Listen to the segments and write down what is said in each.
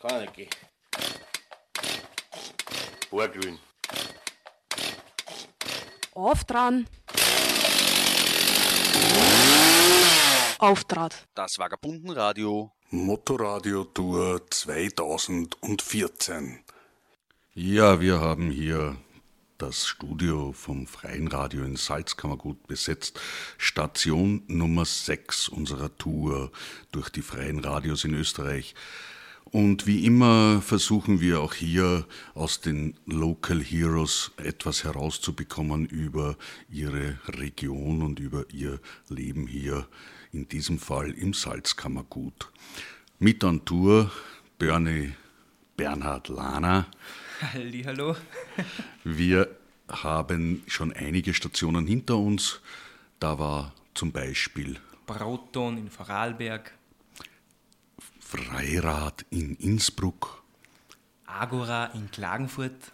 Kann nicht gehen. Vorglühen. Auf dran. Auftrat. Das Vagabundenradio. Motorradio Tour 2014. Ja, wir haben hier das Studio vom Freien Radio in Salzkammergut besetzt. Station Nummer 6 unserer Tour durch die freien Radios in Österreich. Und wie immer versuchen wir auch hier aus den Local Heroes etwas herauszubekommen über ihre Region und über ihr Leben hier, in diesem Fall im Salzkammergut. Mit an Tour Bernie Bernhard Lahner. Hallo. Wir haben schon einige Stationen hinter uns. Da war zum Beispiel Proton in Vorarlberg, Freirad in Innsbruck, Agora in Klagenfurt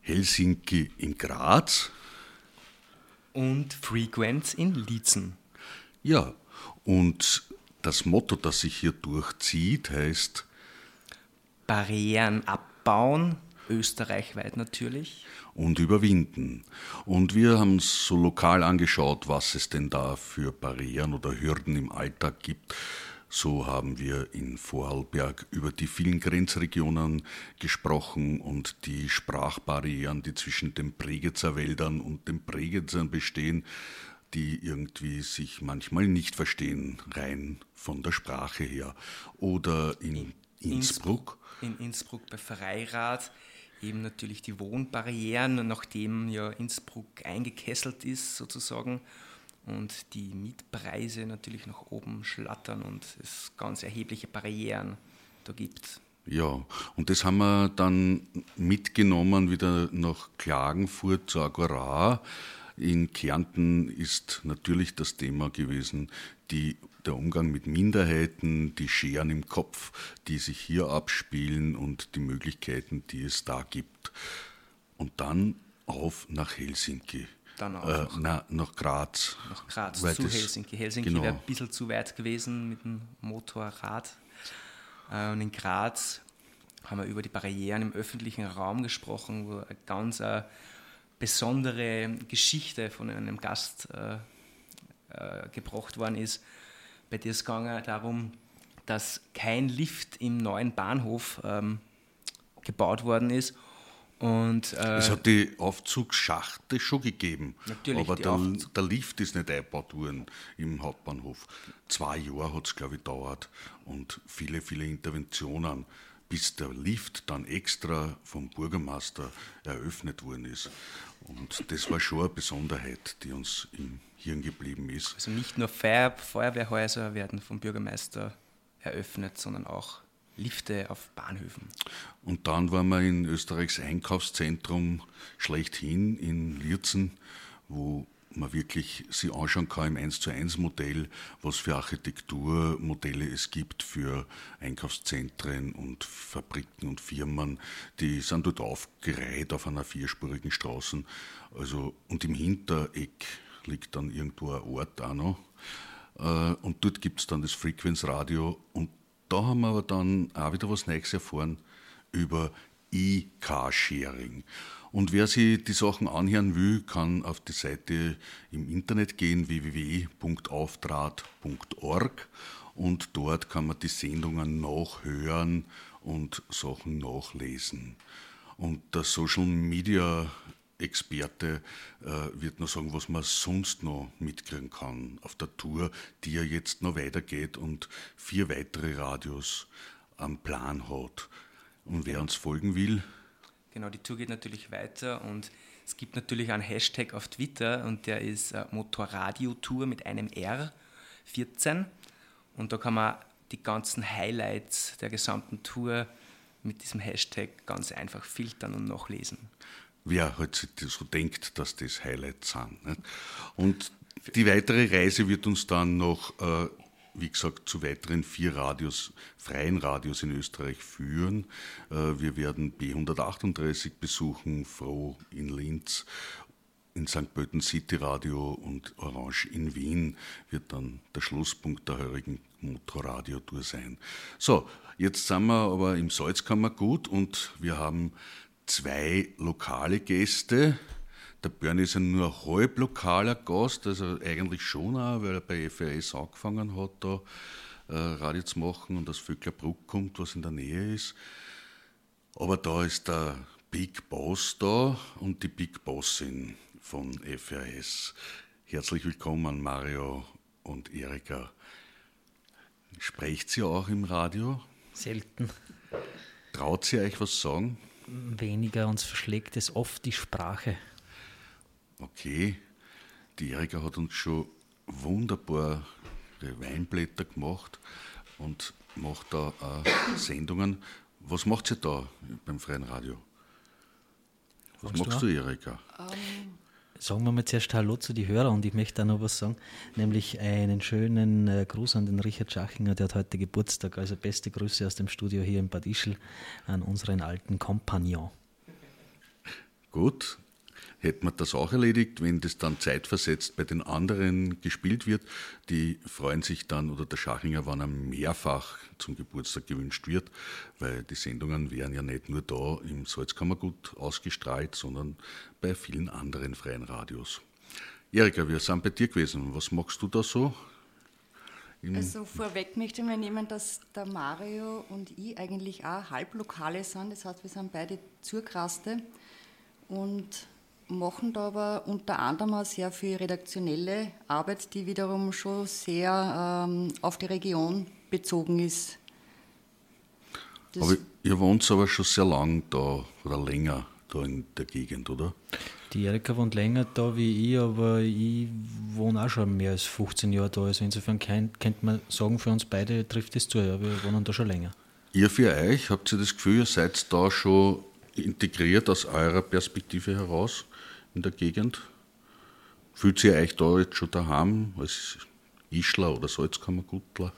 Helsinki in Graz. und Frequenz in Liezen. Ja, und das Motto, das sich hier durchzieht, heißt Barrieren abbauen, österreichweit natürlich. und überwinden. Und wir haben uns so lokal angeschaut, was es denn da für Barrieren oder Hürden im Alltag gibt. So haben wir in Vorarlberg über die vielen Grenzregionen gesprochen und die Sprachbarrieren, die zwischen den Bregenzer Wäldern und den Bregenzern bestehen, die irgendwie sich manchmal nicht verstehen, rein von der Sprache her. Oder in Innsbruck. In Innsbruck bei Freirad eben natürlich die Wohnbarrieren, nachdem ja Innsbruck eingekesselt ist sozusagen und die Mietpreise natürlich nach oben schlattern und es ganz erhebliche Barrieren da gibt. Ja, und das haben wir dann mitgenommen wieder nach Klagenfurt zur Agora. In Kärnten ist natürlich das Thema gewesen, die, der Umgang mit Minderheiten, die Scheren im Kopf, die sich hier abspielen und die Möglichkeiten, die es da gibt. Und dann auf nach Helsinki. Dann auch äh, nach- na, nach Graz. Nach Graz Weil zu Helsinki. Helsinki genau. wäre ein bisschen zu weit gewesen mit dem Motorrad. Äh, Und in Graz haben wir über die Barrieren im öffentlichen Raum gesprochen, wo eine ganz äh, besondere Geschichte von einem Gast äh, äh, gebracht worden ist. Bei dir ist es gegangen darum, dass kein Lift im neuen Bahnhof ähm, gebaut worden ist. Und, äh, Es hat die Aufzugsschachte schon gegeben, aber der, Aufzug- der Lift ist nicht eingebaut worden im Hauptbahnhof. Zwei Jahre hat es, glaube ich, dauert und viele, viele Interventionen, bis der Lift dann extra vom Bürgermeister eröffnet worden ist. Und das war schon eine Besonderheit, die uns im Hirn geblieben ist. Also nicht nur Feuer, Feuerwehrhäuser werden vom Bürgermeister eröffnet, sondern auch Lifte auf Bahnhöfen. Und dann waren wir in Österreichs Einkaufszentrum schlechthin in Lierzen, wo man wirklich sich anschauen kann im 1 zu 1 Modell, was für Architekturmodelle es gibt für Einkaufszentren und Fabriken und Firmen. Die sind dort aufgereiht auf einer vierspurigen Straße. Also, und im Hintereck liegt dann irgendwo ein Ort auch noch. Äh, Und dort gibt es dann das Frequenzradio. Und da haben wir aber dann auch wieder was Neues erfahren über E-Car-Sharing. Und wer sich die Sachen anhören will, kann auf die Seite im Internet gehen, www.auftrat.org und dort kann man die Sendungen nachhören und Sachen nachlesen. Und der Social Media Experte äh, wird noch sagen, was man sonst noch mitkriegen kann auf der Tour, die ja jetzt noch weitergeht und vier weitere Radios am Plan hat. Und wer uns folgen will, Genau, die Tour geht natürlich weiter und es gibt natürlich einen Hashtag auf Twitter und der ist äh, Motorradio-Tour mit einem R 14 und da kann man die ganzen Highlights der gesamten Tour mit diesem Hashtag ganz einfach filtern und nachlesen. Wer halt so denkt, dass das Highlights sind. Nicht? Und die weitere Reise wird uns dann noch, äh, wie gesagt, zu weiteren vier Radios, freien Radios in Österreich führen. Äh, wir werden B138 besuchen, Froh in Linz, in St. Pölten City Radio und Orange in Wien wird dann der Schlusspunkt der heurigen Motorradio-Tour sein. So, jetzt sind wir aber im Salzkammergut und wir haben zwei lokale Gäste. Der Björn ist ja nur halb lokaler Gast, also eigentlich schon auch, weil er bei FRS angefangen hat, da äh, Radio zu machen und aus Vöcklerbruck kommt, was in der Nähe ist. Aber da ist der Big Boss da und die Big Bossin von FRS. Herzlich willkommen Mario und Erika. Sprecht sie auch im Radio? Selten. Traut sie euch was sagen? Weniger, uns verschlägt es oft die Sprache. Okay, die Erika hat uns schon wunderbare Weinblätter gemacht und macht da auch Sendungen. Was macht sie da beim Freien Radio? Was Magst machst du du, Erika? Sagen wir mal zuerst Hallo zu die Hörer und ich möchte auch noch was sagen, nämlich einen schönen äh, Gruß an den Richard Schachinger, der hat heute Geburtstag, also beste Grüße aus dem Studio hier in Bad Ischl an unseren alten Kompagnon. Gut, hätte man das auch erledigt, wenn das dann zeitversetzt bei den anderen gespielt wird. Die freuen sich dann, oder der Schachinger, wann er mehrfach zum Geburtstag gewünscht wird, weil die Sendungen werden ja nicht nur da im Salzkammergut ausgestrahlt, sondern bei vielen anderen freien Radios. Erika, wir sind bei dir gewesen. Was machst du da so? Also vorweg möchte ich mal nehmen, dass der Mario und ich eigentlich auch Halblokale sind. Das heißt, wir sind beide Zurkraste und machen da aber unter anderem auch sehr viel redaktionelle Arbeit, die wiederum schon sehr ähm, auf die Region bezogen ist. Das, Aber ihr wohnt aber schon sehr lang da oder länger da in der Gegend, oder? Die Erika wohnt länger da wie ich, aber ich wohne auch schon mehr als 15 Jahre da. Also insofern kann, könnte man sagen, für uns beide trifft es zu, ja, wir wohnen da schon länger. Ihr für euch, habt ihr das Gefühl, ihr seid da schon integriert aus eurer Perspektive heraus in der Gegend? Fühlt ihr euch da jetzt schon daheim als Ischler oder Salzkammergutler?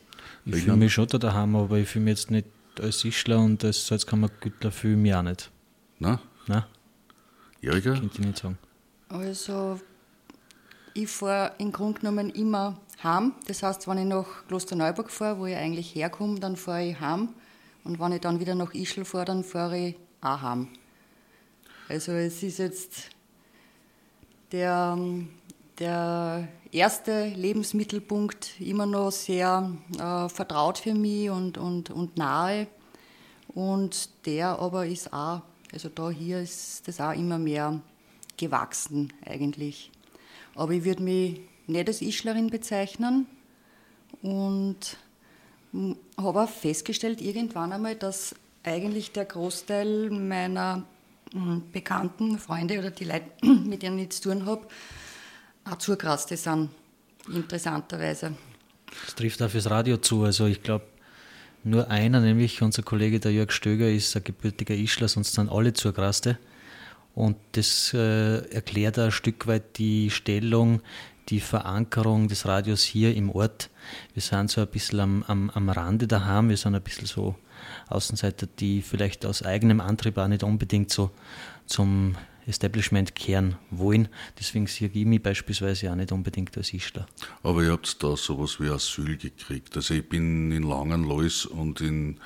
Ich fühle mich schon da daheim, aber ich fühle mich jetzt nicht als Ischler und als Salzkammergütler fühle ich mich auch nicht. Na, Nein, Erika? könnte ich nicht sagen. Also, ich fahre im Grunde genommen immer heim. Das heißt, wenn ich nach Klosterneuburg fahre, wo ich eigentlich herkomme, dann fahre ich heim. Und wenn ich dann wieder nach Ischl fahre, dann fahre ich auch heim. Also, es ist jetzt der, der erste Lebensmittelpunkt immer noch sehr äh, vertraut für mich und, und, und nahe. Und der aber ist auch, also da hier ist das auch immer mehr gewachsen eigentlich. Aber ich würde mich nicht als Ischlerin bezeichnen und habe auch festgestellt irgendwann einmal, dass eigentlich der Großteil meiner Bekannten, Freunde oder die Leute, mit denen ich zu tun habe, auch Zurkraste sind, interessanterweise. Das trifft auch fürs Radio zu. Also ich glaube, nur einer, nämlich unser Kollege der Jörg Stöger, ist ein gebürtiger Ischler, sonst sind alle Zurgraste. Und das äh, erklärt auch ein Stück weit die Stellung, die Verankerung des Radios hier im Ort. Wir sind so ein bisschen am, am, am Rande daheim, wir sind ein bisschen so Außenseiter, die vielleicht aus eigenem Antrieb auch nicht unbedingt so zum Establishment kehren wollen. Deswegen sehe ich mich beispielsweise auch nicht unbedingt als Ischler. Aber ihr habt da sowas wie Asyl gekriegt. Also ich bin in Langenlois und in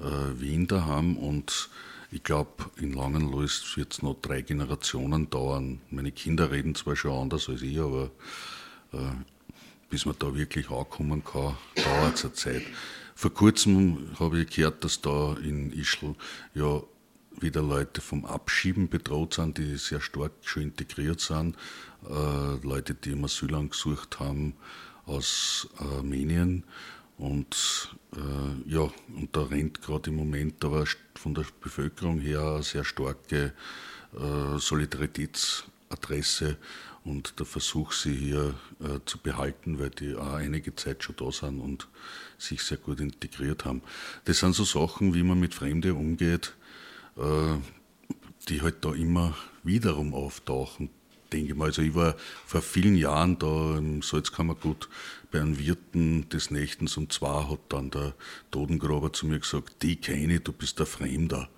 äh, Wien daheim und ich glaube, in Langenlois wird es noch drei Generationen dauern. Meine Kinder reden zwar schon anders als ich, aber äh, bis man da wirklich ankommen kann, dauert es eine Zeit. Vor kurzem habe ich gehört, dass da in Ischl ja wieder Leute vom Abschieben bedroht sind, die sehr stark schon integriert sind. Äh, Leute, die im Asyl gesucht haben aus Armenien. Und äh, ja, und da rennt gerade im Moment aber von der Bevölkerung her eine sehr starke äh, Solidaritätsadresse und der Versuch, sie hier äh, zu behalten, weil die auch einige Zeit schon da sind und sich sehr gut integriert haben. Das sind so Sachen, wie man mit Fremden umgeht, äh, die halt da immer wiederum auftauchen, denke ich mal. Also ich war vor vielen Jahren da im Salzkammergut bei einem Wirten des Nächtens um zwei hat dann der Totengraber zu mir gesagt, die kenne du bist der Fremder.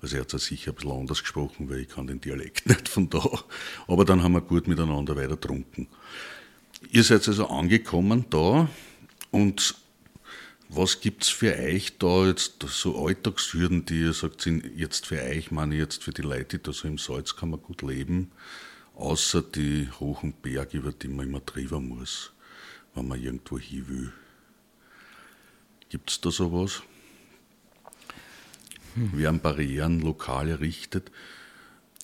Also er hat es sicher ein bisschen anders gesprochen, weil ich kann den Dialekt nicht von da. Aber dann haben wir gut miteinander weiter getrunken. Ihr seid also angekommen da und Was gibt es für euch da jetzt so Alltagshürden, die ihr sagt, sind jetzt für euch, meine ich jetzt für die Leute, die da so im Salz kann man gut leben, außer die hohen Berge, über die man immer drüber muss, wenn man irgendwo hin will? Gibt es da sowas? Hm. Werden Barrieren lokal errichtet?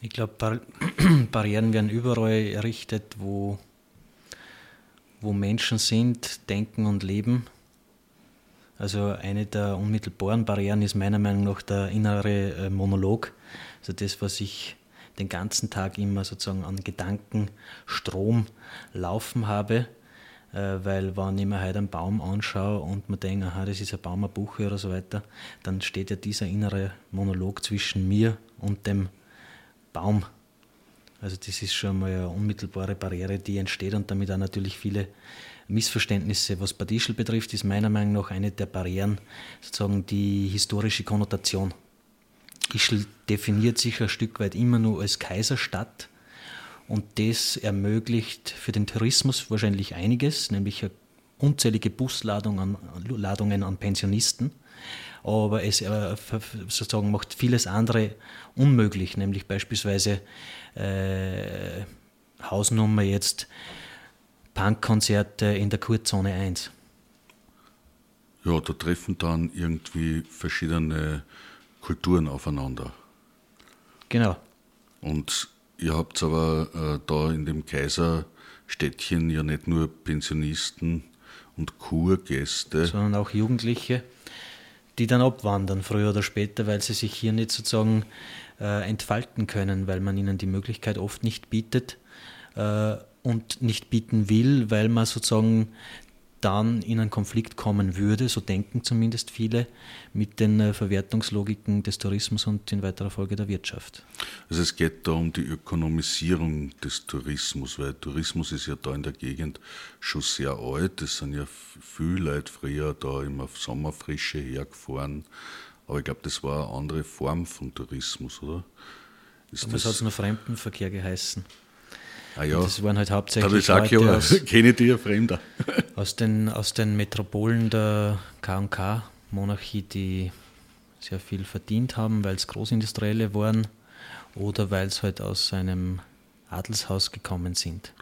Ich glaube, Bar Barrieren werden überall errichtet, wo, wo Menschen sind, denken und leben. Also eine der unmittelbaren Barrieren ist meiner Meinung nach der innere äh, Monolog. Also das, was ich den ganzen Tag immer sozusagen an Gedankenstrom laufen habe. Äh, weil wenn ich mir heute einen Baum anschaue und man denkt, aha, das ist ein Baum, ein Buche oder so weiter, dann steht ja dieser innere Monolog zwischen mir und dem Baum. Also das ist schon mal eine unmittelbare Barriere, die entsteht und damit auch natürlich viele Missverständnisse. Was Bad Ischl betrifft, ist meiner Meinung nach eine der Barrieren sozusagen die historische Konnotation. Ischl definiert sich ein Stück weit immer nur als Kaiserstadt und das ermöglicht für den Tourismus wahrscheinlich einiges, nämlich unzählige Busladungen an, an Pensionisten aber es äh, sozusagen macht vieles andere unmöglich, nämlich beispielsweise äh, Hausnummer jetzt Punkkonzerte in der Kurzzone 1. Ja, da treffen dann irgendwie verschiedene Kulturen aufeinander. Genau. Und ihr habt aber äh, da in dem Kaiserstädtchen ja nicht nur Pensionisten und Kurgäste, sondern auch Jugendliche die dann abwandern, früher oder später, weil sie sich hier nicht sozusagen äh, entfalten können, weil man ihnen die Möglichkeit oft nicht bietet äh, und nicht bieten will, weil man sozusagen dann in einen Konflikt kommen würde, so denken zumindest viele, mit den äh, Verwertungslogiken des Tourismus und in weiterer Folge der Wirtschaft. Also es geht da um die Ökonomisierung des Tourismus, weil Tourismus ist ja da in der Gegend schon sehr alt. Es sind ja viele Leute früher da immer auf Sommerfrische hergefahren. Aber ich glaube, das war eine andere Form von Tourismus, oder? Ist es hat nur Fremdenverkehr geheißen. Ah ja. das waren halt hauptsächlich ich sag, Leute ja, aus, kenne die ja Fremder. aus, den, aus den Metropolen der K&K-Monarchie, die sehr viel verdient haben, weil es Großindustrielle waren oder weil es halt aus einem Adelshaus gekommen sind.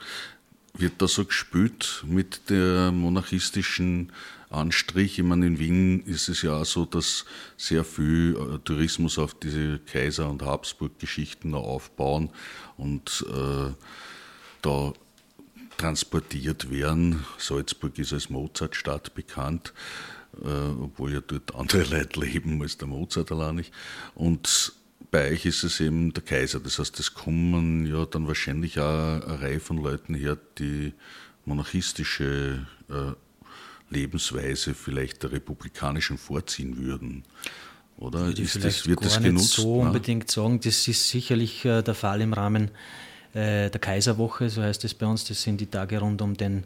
Wird da so gespielt mit der monarchistischen Anstrich? Ich meine, in Wien ist es ja auch so, dass sehr viel äh, Tourismus auf diese Kaiser- und Habsburg-Geschichten aufbauen und äh, da transportiert werden. Salzburg ist als Mozartstadt bekannt, äh, obwohl ja dort andere Leute leben als der Mozart allein nicht. Und bei euch ist es eben der Kaiser. Das heißt, es kommen ja dann wahrscheinlich auch eine Reihe von Leuten her, die monarchistische äh, Lebensweise vielleicht der republikanischen vorziehen würden. Oder ist das, wird das genutzt? Nicht so unbedingt sagen. Das ist sicherlich äh, der Fall im Rahmen äh, der Kaiserwoche, so heißt es bei uns. Das sind die Tage rund um den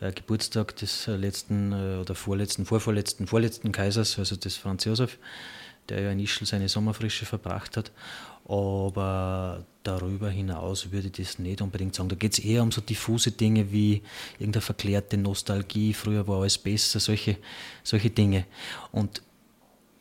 äh, Geburtstag des äh, letzten oder vorletzten, vorvorletzten, vorletzten Kaisers, also des Franz Josef, der ja in Ischl seine Sommerfrische verbracht hat. Aber darüber hinaus würde ich das nicht unbedingt sagen. Da geht es eher um so diffuse Dinge wie irgendeine verklärte Nostalgie, früher war alles besser, solche, solche Dinge. Und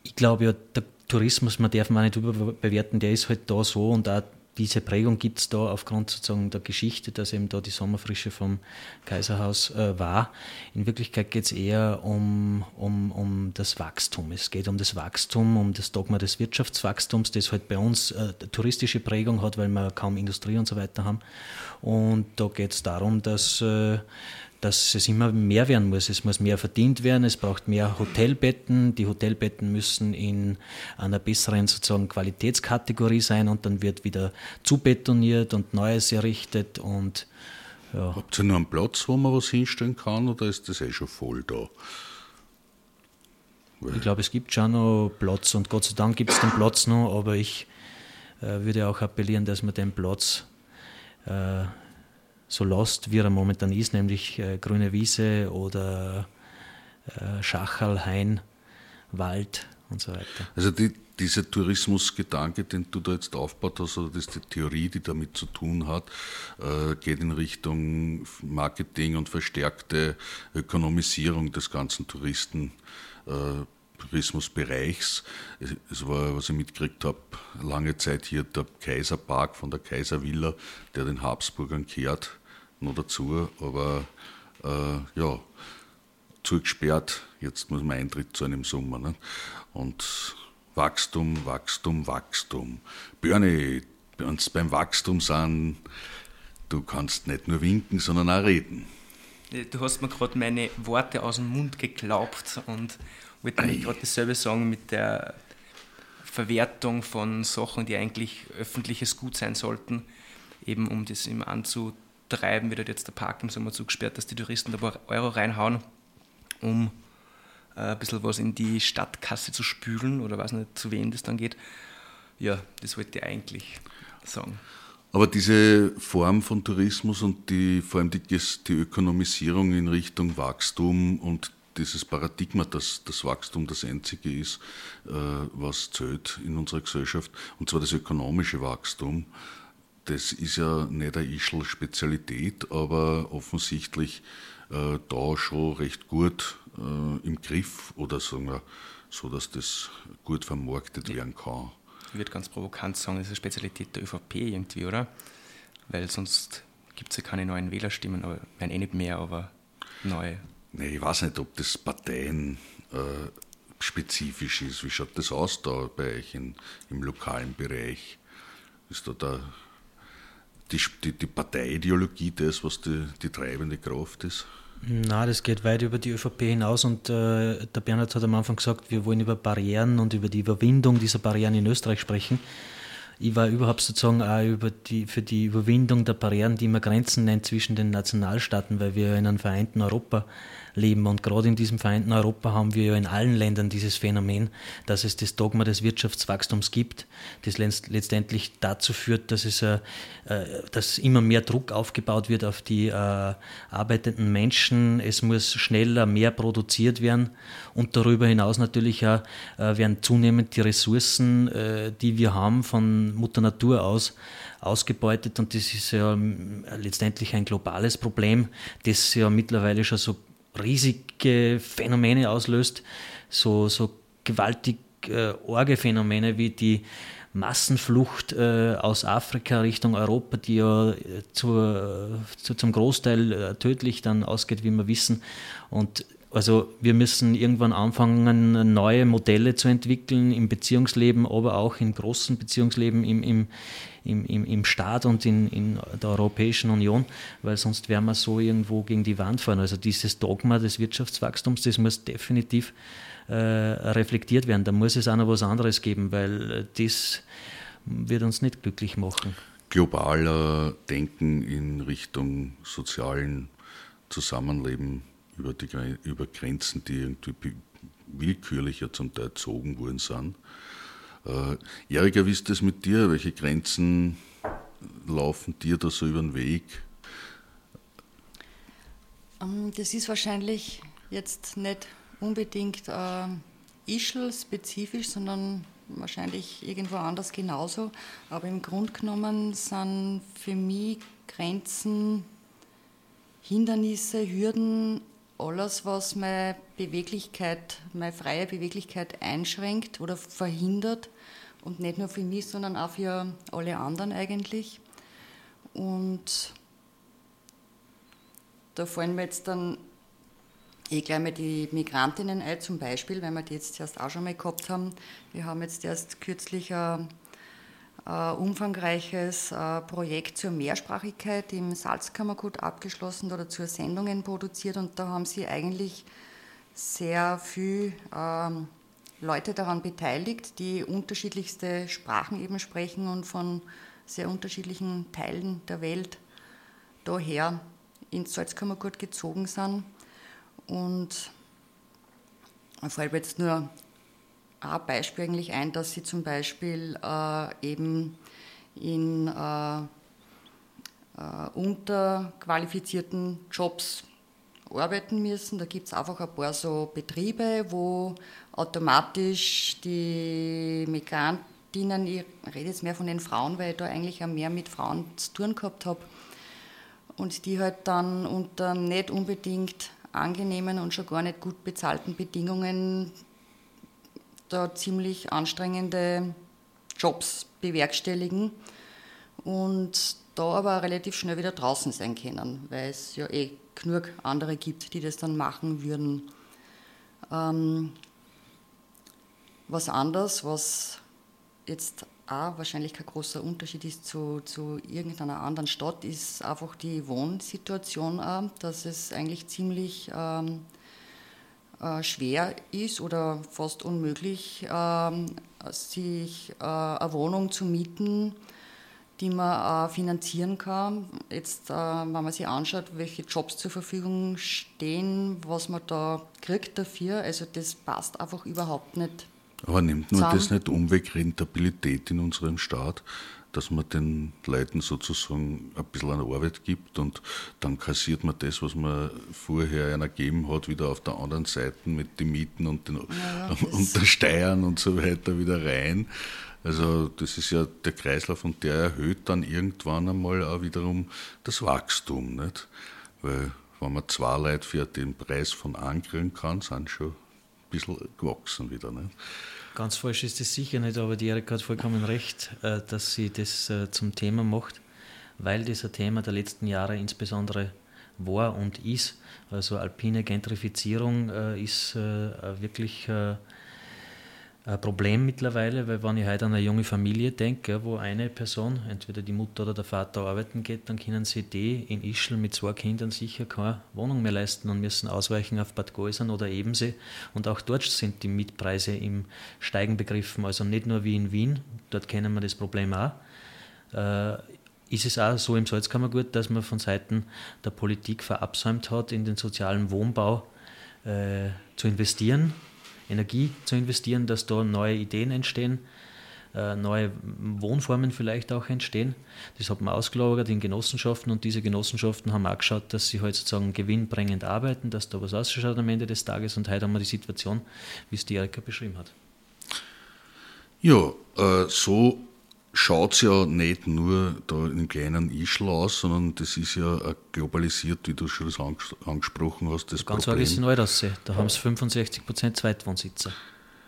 ich glaube ja, der Tourismus, man darf man nicht überbewerten, der ist halt da so und auch diese Prägung gibt es da aufgrund sozusagen der Geschichte, dass eben da die Sommerfrische vom Kaiserhaus äh, war. In Wirklichkeit geht es eher um, um, um das Wachstum. Es geht um das Wachstum, um das Dogma des Wirtschaftswachstums, das halt bei uns äh, touristische Prägung hat, weil wir kaum Industrie und so weiter haben. Und da geht es darum, dass äh, dass es immer mehr werden muss. Es muss mehr verdient werden, es braucht mehr Hotelbetten. Die Hotelbetten müssen in einer besseren sozusagen Qualitätskategorie sein und dann wird wieder zubetoniert und Neues errichtet. Und, ja. Habt ihr noch einen Platz, wo man was hinstellen kann oder ist das eh schon voll da? Weil ich glaube, es gibt schon noch Platz und Gott sei Dank gibt es den Platz noch, aber ich äh, würde auch appellieren, dass man den Platz äh, so lost, wie er momentan ist, nämlich äh, grüne Wiese oder äh, Schachal, Hain, Wald und so weiter. Also die, dieser Tourismusgedanke, den du da jetzt aufgebaut hast, oder das die Theorie, die damit zu tun hat, äh, geht in Richtung Marketing und verstärkte Ökonomisierung des ganzen Touristen. Äh, Tourismusbereichs. Es war, was ich mitgekriegt habe, lange Zeit hier der Kaiserpark von der Kaiservilla, der den Habsburgern kehrt, noch dazu, aber äh, ja, zugesperrt. Jetzt muss man Eintritt zahlen im Sommer. Ne? Und Wachstum, Wachstum, Wachstum. Björni, uns beim Wachstum sind, du kannst nicht nur winken, sondern auch reden. Du hast mir gerade meine Worte aus dem Mund geglaubt und wollte eigentlich gerade dasselbe sagen mit der Verwertung von Sachen, die eigentlich öffentliches Gut sein sollten, eben um das immer anzutreiben, wird jetzt der Park im Sommer zugesperrt, dass die Touristen ein paar Euro reinhauen, um äh, ein bisschen was in die Stadtkasse zu spülen oder weiß nicht, zu wem das dann geht. Ja, das wollte ich eigentlich sagen. Aber diese Form von Tourismus und die, vor allem die, die Ökonomisierung in Richtung Wachstum und dieses Paradigma, dass das Wachstum das Einzige ist, äh, was zählt in unserer Gesellschaft, und zwar das ökonomische Wachstum, das ist ja nicht eine Ischl-Spezialität, aber offensichtlich äh, da schon recht gut äh, im Griff oder sagen wir, so, dass das gut vermarktet werden kann. Ich würde ganz provokant sagen, das ist eine Spezialität der ÖVP irgendwie, oder? Weil sonst gibt es ja keine neuen Wählerstimmen, aber werden eh nicht mehr, aber neue. Nee, ich weiß nicht, ob das Parteien äh, spezifisch ist. Wie schaut das aus da bei euch in, im lokalen Bereich? Ist da, da die, die, die Parteiideologie das, was die, die treibende Kraft ist? Na, das geht weit über die ÖVP hinaus und äh, der Bernhard hat am Anfang gesagt, wir wollen über Barrieren und über die Überwindung dieser Barrieren in Österreich sprechen. Ich war überhaupt sozusagen auch über die, für die Überwindung der Barrieren, die man Grenzen nennt zwischen den Nationalstaaten, weil wir in einem vereinten Europa leben. Und gerade in diesem vereinten Europa haben wir ja in allen Ländern dieses Phänomen, dass es das Dogma des Wirtschaftswachstums gibt, das letztendlich dazu führt, dass, es, äh, äh, dass immer mehr Druck aufgebaut wird auf die äh, arbeitenden Menschen. Es muss schneller mehr produziert werden und darüber hinaus natürlich auch äh, werden zunehmend die Ressourcen, äh, die wir haben von Mutter Natur aus, ausgebeutet und das ist ja letztendlich ein globales Problem, das ja mittlerweile schon so riesige Phänomene auslöst, so, so gewaltig äh, Orgephänomene wie die Massenflucht äh, aus Afrika Richtung Europa, die ja äh, zur, zu, zum Großteil äh, tödlich dann ausgeht, wie wir wissen. Und also wir müssen irgendwann anfangen, neue Modelle zu entwickeln im Beziehungsleben, aber auch im großen Beziehungsleben im, im, im, im, im Staat und in, in der Europäischen Union, weil sonst wären wir so irgendwo gegen die Wand fahren. Also dieses Dogma des Wirtschaftswachstums, das muss definitiv äh, reflektiert werden. Da muss es auch noch was anderes geben, weil das wird uns nicht glücklich machen. Globaler Denken in Richtung sozialen Zusammenleben über, die, über Grenzen, die irgendwie willkürlicher zum Teil gezogen worden sind. Äh, Erika, wie ist das mit dir? Welche Grenzen laufen dir da so über den Weg? Ähm, das ist wahrscheinlich jetzt nicht unbedingt äh, Ischl-spezifisch, sondern wahrscheinlich irgendwo anders genauso. Aber im Grunde genommen sind für mich Grenzen, Hindernisse, Hürden alles, was meine Beweglichkeit, meine freie Beweglichkeit einschränkt oder verhindert. Und nicht nur für mich, sondern auch für alle anderen eigentlich. Und da fallen mir jetzt dann eh gleich mal die Migrantinnen ein, zum Beispiel, weil wir die jetzt erst auch schon mal gehabt haben. Wir haben jetzt erst kürzlich ein äh, umfangreiches äh, Projekt zur Mehrsprachigkeit im Salzkammergut abgeschlossen oder zur Sendungen produziert und da haben sie eigentlich sehr viel ähm, Leute daran beteiligt, die unterschiedlichste Sprachen eben sprechen und von sehr unterschiedlichen Teilen der Welt daher ins Salzkammergut gezogen sind. Und ich fällt jetzt nur ein Beispiel eigentlich ein, dass sie zum Beispiel äh, eben in äh, äh, unterqualifizierten Jobs arbeiten müssen. Da gibt es einfach ein paar so Betriebe, wo automatisch die Migrantinnen, ich rede jetzt mehr von den Frauen, weil ich da eigentlich auch mehr mit Frauen zu tun gehabt habe, und die halt dann unter nicht unbedingt angenehmen und schon gar nicht gut bezahlten Bedingungen da ziemlich anstrengende Jobs bewerkstelligen und da aber relativ schnell wieder draußen sein können, weil es ja eh genug andere gibt, die das dann machen würden. Ähm, was anders, was jetzt auch wahrscheinlich kein großer Unterschied ist zu, zu irgendeiner anderen Stadt, ist einfach die Wohnsituation, auch, dass es eigentlich ziemlich ähm, äh, schwer ist oder fast unmöglich, ähm, sich äh, eine Wohnung zu mieten, die man äh, finanzieren kann. Jetzt, äh, wenn man sich anschaut, welche Jobs zur Verfügung stehen, was man da kriegt dafür, also das passt einfach überhaupt nicht aber nimmt nur das nicht Umweg Rentabilität in unserem Staat, dass man den Leuten sozusagen ein bisschen an Arbeit gibt und dann kassiert man das, was man vorher einer gegeben hat, wieder auf der anderen Seite mit den Mieten und, den, ja, und der Steuern und so weiter wieder rein. Also das ist ja der Kreislauf und der erhöht dann irgendwann einmal auch wiederum das Wachstum. Nicht? Weil wenn man zwei Leute für den Preis von ankriegen kann, sind schon ein bisschen gewachsen wieder. Nicht? Ganz falsch ist es sicher nicht, aber die Erika hat vollkommen recht, äh, dass sie das äh, zum Thema macht, weil das ein Thema der letzten Jahre insbesondere war und ist. Also alpine Gentrifizierung äh, ist wirklich ein Problem mittlerweile, weil wenn ich heute an eine junge Familie denke, wo eine Person, entweder die Mutter oder der Vater arbeiten geht, dann können sie die in Ischl mit zwei Kindern sicher keine Wohnung mehr leisten und müssen ausweichen auf Bad Gäusern oder Ebensee. Und auch dort sind die Mietpreise im Steigen begriffen. Also nicht nur wie in Wien, dort kennen wir das Problem auch. Äh, ist es auch so im Salzkammergut, dass man von Seiten der Politik verabsäumt hat, in den sozialen Wohnbau äh, zu investieren Energie zu investieren, dass da neue Ideen entstehen, äh, neue Wohnformen vielleicht auch entstehen. Das hat man ausgelagert in Genossenschaften und diese Genossenschaften haben auch geschaut, dass sie halt sozusagen gewinnbringend arbeiten, dass da was ausschaut am Ende des Tages und heute haben wir die Situation, wie es die Erika beschrieben hat. Ja, äh, so schaut es ja nicht nur da in kleinen Ischl aus, sondern das ist ja globalisiert, wie du schon das angesprochen hast. Das Ganz arg ist in Neudassee, da haben es 65 Prozent Zweitwohnsitzer.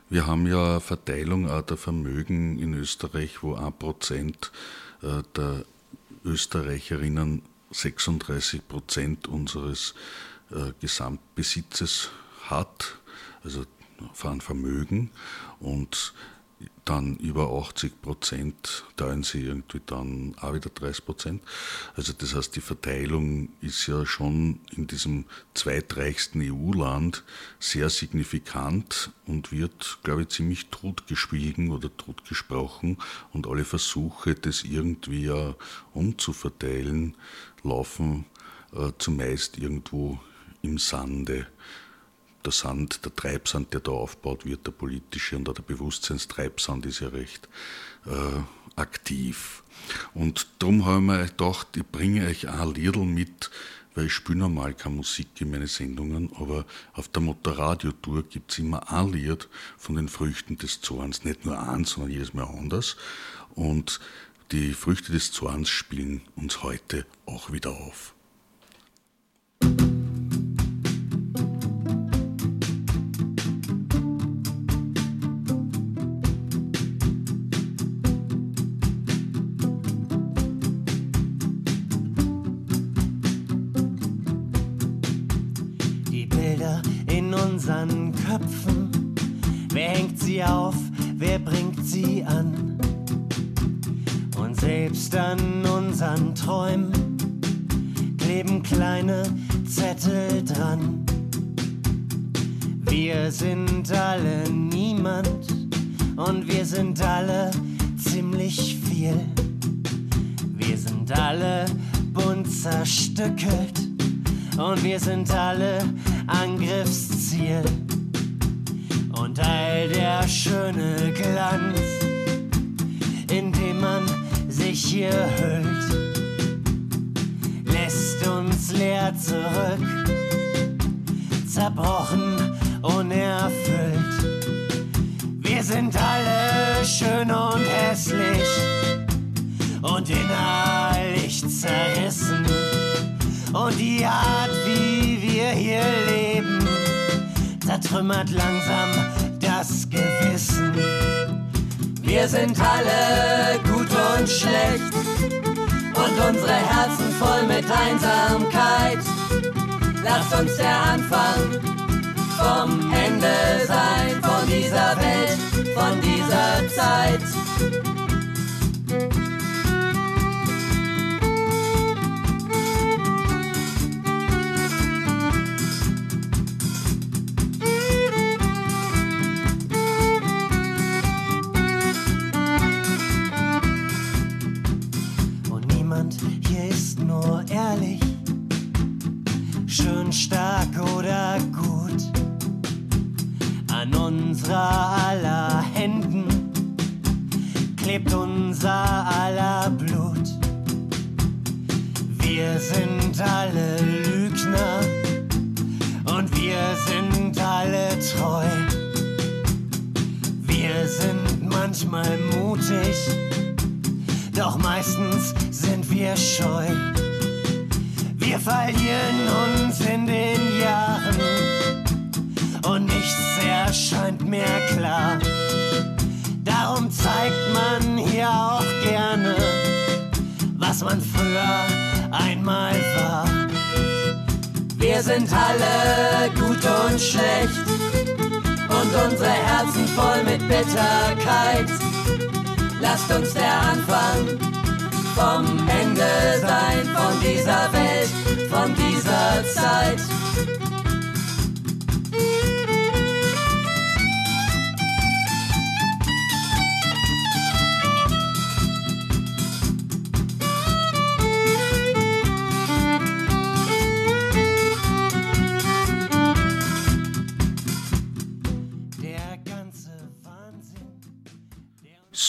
Wir haben ja eine Verteilung auch der Vermögen in Österreich, wo ein Prozent äh, der Österreicherinnen 36 Prozent unseres äh, Gesamtbesitzes hat, also von Vermögen. Und dann über 80 Prozent teilen sie irgendwie dann auch wieder 30 Prozent. Also das heißt, die Verteilung ist ja schon in diesem zweitreichsten EU-Land sehr signifikant und wird, glaube ich, ziemlich totgeschwiegen oder totgesprochen und alle Versuche, das irgendwie ja umzuverteilen, laufen äh, zumeist irgendwo im Sande der Sand, der Treibsand, der da aufgebaut wird, der politische und auch der Bewusstseinstreibsand ist ja recht äh, aktiv. Und darum habe ich mir gedacht, ich bringe euch ein Liedl mit, weil ich spiele normal keine Musik in meine Sendungen, aber auf der Motorradio-Tour gibt es immer ein Lied von den Früchten des Zorns. Nicht nur eins, sondern jedes Mal anders. Und die Früchte des Zorns spielen uns heute auch wieder auf. Wir sind alle niemand und wir sind alle ziemlich viel. Wir sind alle bunt zerstückelt und wir sind alle Angriffsziel und all der schöne Glanz, in dem man sich hier hüllt, lässt uns leer zurück zerbrochen, unerfüllt. Wir sind alle schön und hässlich und innerlich zerrissen. Und die Art, wie wir hier leben, zertrümmert langsam das Gewissen. Wir sind alle gut und schlecht und unsere Herzen voll mit Einsamkeit. Lasst uns der Anfang vom Ende sein, von dieser Welt, von dieser Zeit. Und niemand hier ist nur ehrlich, schön stark oder. An unserer aller Händen klebt unser aller Blut. Wir sind alle Lügner und wir sind alle treu. Wir sind manchmal mutig, doch meistens sind wir scheu. Wir verlieren uns in den Jahren und nichts erscheint mehr klar. Darum zeigt man hier auch gerne, was man früher einmal war. Wir sind alle gut und schlecht und unsere Herzen voll mit Bitterkeit. Lasst uns der Anfang vom Ende sein, von dieser Welt, von dieser Zeit.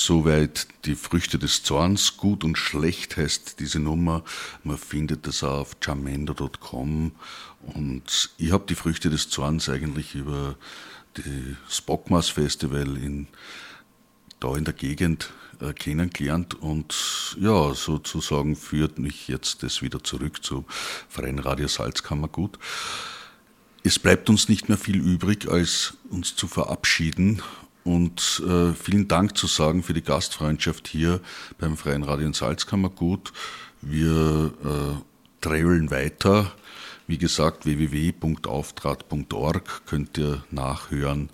Soweit die Früchte des Zorns. Gut und schlecht heißt diese Nummer. Man findet das auch auf jamendo.com. Und ich habe die Früchte des Zorns eigentlich über das Bockmaß Festival in, da in der Gegend äh, kennengelernt. Und ja, sozusagen führt mich jetzt das wieder zurück zu Freien Radio Salzkammergut. Es bleibt uns nicht mehr viel übrig, als uns zu verabschieden und äh, vielen Dank zu sagen für die Gastfreundschaft hier beim Freien Radio in Salzkammergut. Wir äh, weiter. Wie gesagt, www.auftrat.org könnt ihr nachhören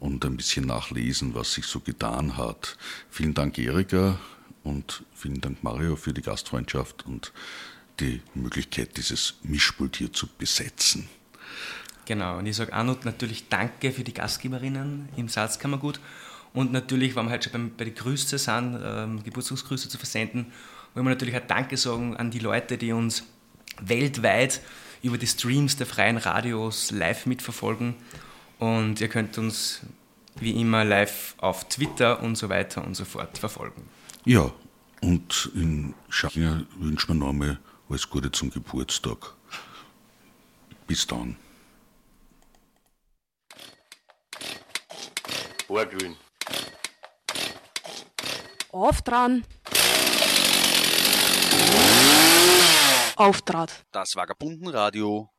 und ein bisschen nachlesen, was sich so getan hat. Vielen Dank, Erika, und vielen Dank, Mario, für die Gastfreundschaft und die Möglichkeit, dieses Mischpult hier zu besetzen. Genau, und ich sage auch noch natürlich Danke für die Gastgeberinnen im Salzkammergut. Und natürlich, wenn wir halt schon beim, bei den Grüße sind, ähm, Geburtstagsgrüße zu versenden, wollen wir natürlich auch Danke sagen an die Leute, die uns weltweit über die Streams der freien Radios live mitverfolgen. Und ihr könnt uns wie immer live auf Twitter und so weiter und so fort verfolgen. Ja, und in Schachinger wünschen wir nochmal alles Gute zum Geburtstag. Bis dann. Borglühen. Auf dran. Auftrat. Das Vagabundenradio